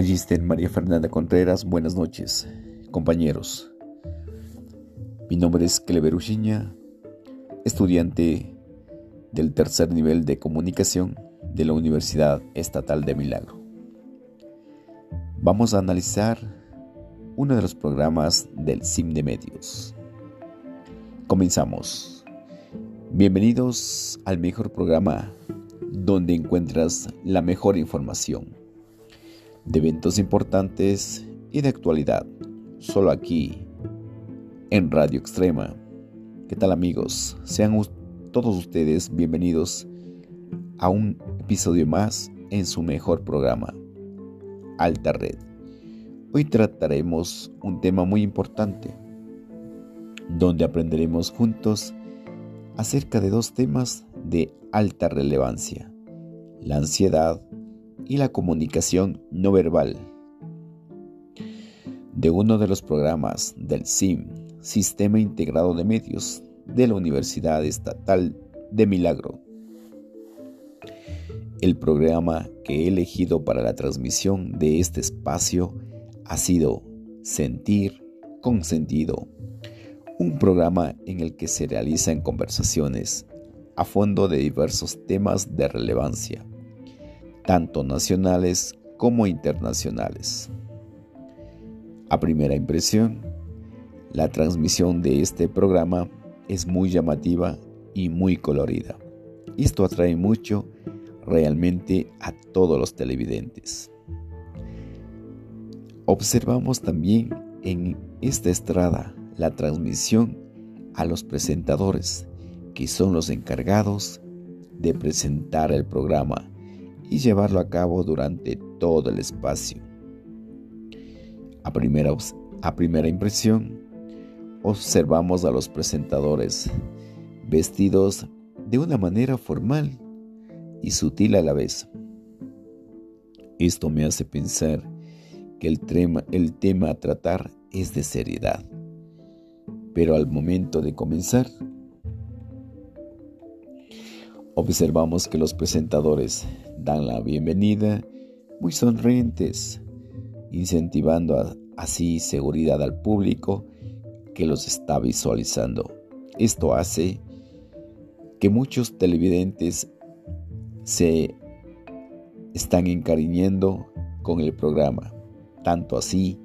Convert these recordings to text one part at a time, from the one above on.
Magister María Fernanda Contreras, buenas noches, compañeros. Mi nombre es Clever Uchiña, estudiante del tercer nivel de comunicación de la Universidad Estatal de Milagro. Vamos a analizar uno de los programas del SIM de Medios. Comenzamos. Bienvenidos al mejor programa donde encuentras la mejor información de eventos importantes y de actualidad, solo aquí en Radio Extrema. ¿Qué tal amigos? Sean todos ustedes bienvenidos a un episodio más en su mejor programa, Alta Red. Hoy trataremos un tema muy importante, donde aprenderemos juntos acerca de dos temas de alta relevancia, la ansiedad y la comunicación no verbal. De uno de los programas del SIM, Sistema Integrado de Medios, de la Universidad Estatal de Milagro. El programa que he elegido para la transmisión de este espacio ha sido Sentir con Sentido, un programa en el que se realizan conversaciones a fondo de diversos temas de relevancia tanto nacionales como internacionales. A primera impresión, la transmisión de este programa es muy llamativa y muy colorida. Esto atrae mucho realmente a todos los televidentes. Observamos también en esta estrada la transmisión a los presentadores, que son los encargados de presentar el programa y llevarlo a cabo durante todo el espacio. A primera, a primera impresión, observamos a los presentadores vestidos de una manera formal y sutil a la vez. Esto me hace pensar que el el tema a tratar es de seriedad. Pero al momento de comenzar, observamos que los presentadores dan la bienvenida muy sonrientes, incentivando así seguridad al público que los está visualizando. Esto hace que muchos televidentes se están encariñando con el programa, tanto así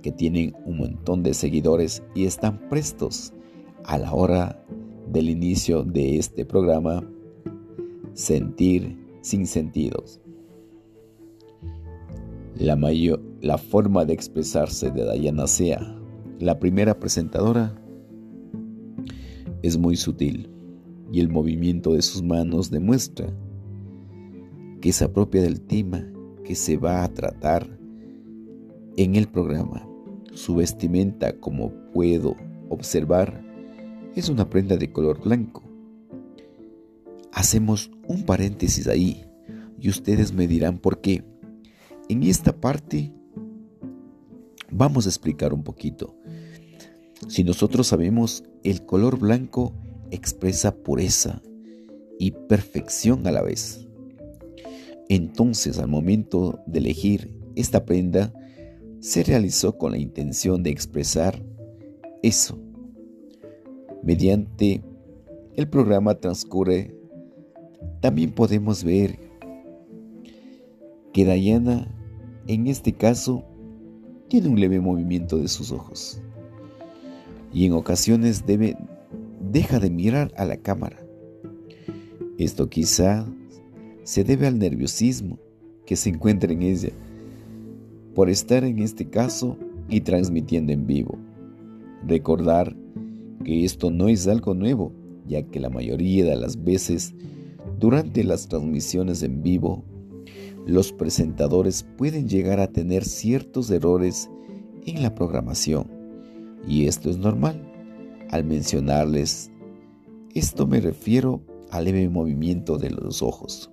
que tienen un montón de seguidores y están prestos a la hora del inicio de este programa sentir sin sentidos. La, forma de expresarse de Diana Sea, la primera presentadora, es muy sutil y el movimiento de sus manos demuestra que se apropia del tema que se va a tratar en el programa. Su vestimenta, como puedo observar, es una prenda de color blanco Hacemos un paréntesis ahí y ustedes me dirán por qué. En esta parte vamos a explicar un poquito. Si nosotros sabemos el color blanco expresa pureza y perfección a la vez. Entonces al momento de elegir esta prenda, se realizó con la intención de expresar eso. Mediante el programa transcurre también podemos ver que Diana, en este caso, tiene un leve movimiento de sus ojos y en ocasiones debe, deja de mirar a la cámara. Esto quizá se debe al nerviosismo que se encuentra en ella por estar en este caso y transmitiendo en vivo. Recordar que esto no es algo nuevo, ya que la mayoría de las veces durante las transmisiones en vivo, los presentadores pueden llegar a tener ciertos errores en la programación y esto es normal. Al mencionarles esto me refiero al leve movimiento de los ojos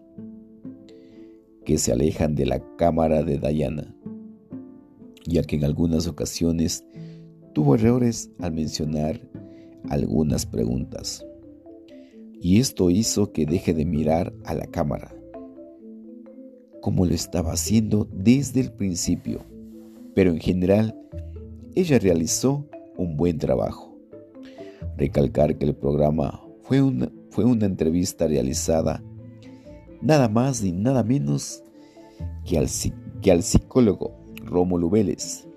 que se alejan de la cámara de Diana, ya que en algunas ocasiones tuvo errores al mencionar algunas preguntas y esto hizo que deje de mirar a la cámara. como lo estaba haciendo desde el principio, pero en general ella realizó un buen trabajo. Recalcar que el programa fue una, fue una entrevista realizada nada más ni nada menos que al, que al psicólogo Rómulo Vélez,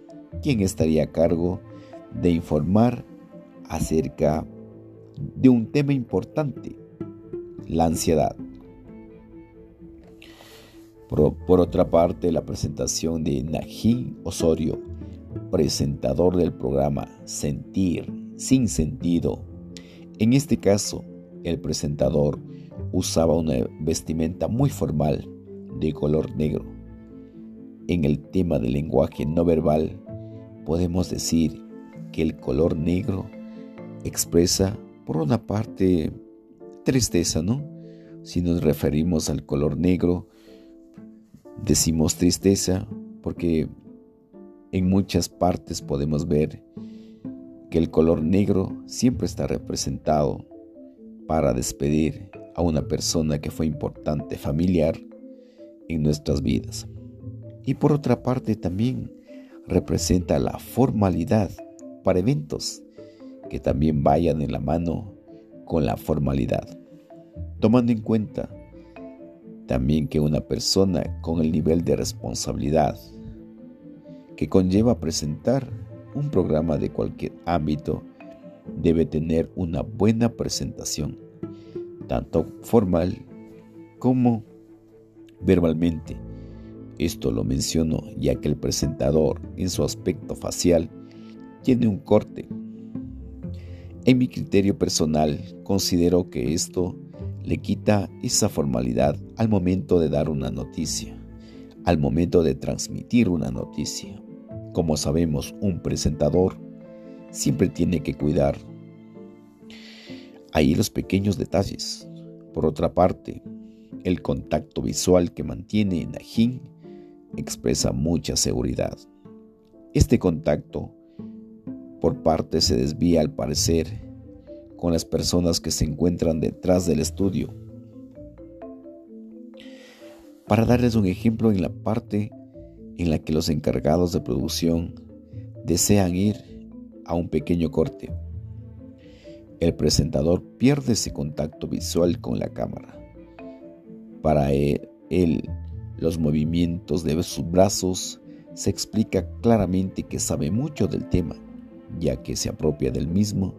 quien estaría a cargo de informar acerca de un tema importante, la ansiedad. Por, otra parte, la presentación de Najín Osorio, presentador del programa Sentir sin sentido. En este caso, el presentador usaba una vestimenta muy formal de color negro. En el tema del lenguaje no verbal, podemos decir que el color negro expresa, por una parte, tristeza, ¿no? Si nos referimos al color negro, Decimos tristeza porque en muchas partes podemos ver que el color negro siempre está representado para despedir a una persona que fue importante familiar en nuestras vidas. Y por otra parte también representa la formalidad para eventos que también vayan en la mano con la formalidad, tomando en cuenta también que una persona con el nivel de responsabilidad que conlleva presentar un programa de cualquier ámbito debe tener una buena presentación, tanto formal como verbalmente. Esto lo menciono ya que el presentador en su aspecto facial tiene un corte. En mi criterio personal considero que esto le quita esa formalidad al momento de dar una noticia, al momento de transmitir una noticia. Como sabemos, un presentador siempre tiene que cuidar ahí los pequeños detalles. Por otra parte, el contacto visual que mantiene Najin expresa mucha seguridad. Este contacto por parte se desvía al parecer con las personas que se encuentran detrás del estudio. Para darles un ejemplo en la parte en la que los encargados de producción desean ir a un pequeño corte. El presentador pierde ese contacto visual con la cámara. Para él, los movimientos de sus brazos se explica claramente que sabe mucho del tema, ya que se apropia del mismo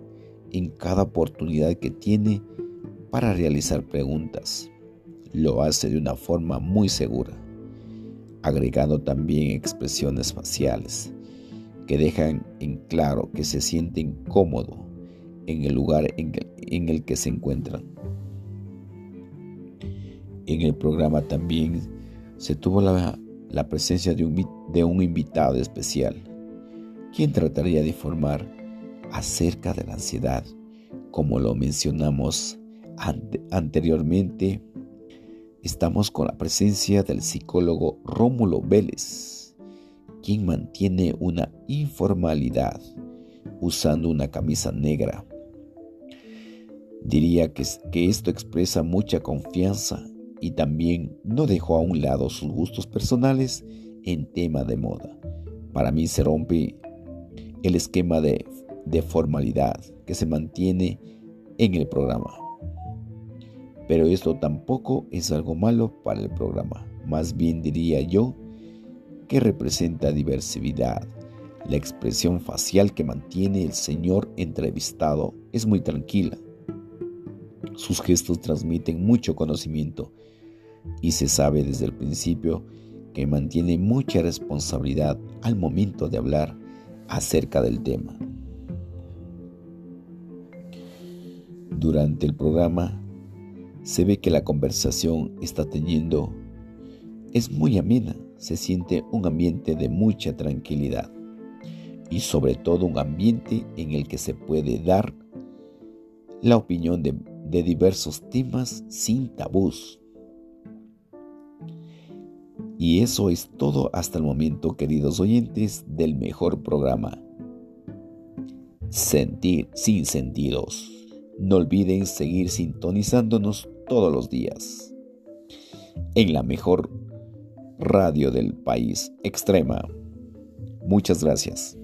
en cada oportunidad que tiene para realizar preguntas. Lo hace de una forma muy segura, agregando también expresiones faciales que dejan en claro que se siente incómodo en el lugar en el, que se encuentran. En el programa también se tuvo la, presencia de un, de un invitado especial, quien trataría de informar acerca de la ansiedad. Como lo mencionamos anteriormente, estamos con la presencia del psicólogo Rómulo Vélez, quien mantiene una informalidad usando una camisa negra. Diría que, que esto expresa mucha confianza y también no dejó a un lado sus gustos personales en tema de moda. Para mí se rompe el esquema de formalidad que se mantiene en el programa. Pero esto tampoco es algo malo para el programa, más bien diría yo que representa diversidad. La expresión facial que mantiene el señor entrevistado es muy tranquila. Sus gestos transmiten mucho conocimiento y se sabe desde el principio que mantiene mucha responsabilidad al momento de hablar acerca del tema. Durante el programa se ve que la conversación está teniendo es muy amena, se siente un ambiente de mucha tranquilidad y sobre todo un ambiente en el que se puede dar la opinión de, diversos temas sin tabús. Y eso es todo hasta el momento, queridos oyentes, del mejor programa. Sentir sin sentidos. No olviden seguir sintonizándonos todos los días en la mejor Radio del País Extrema. Muchas gracias.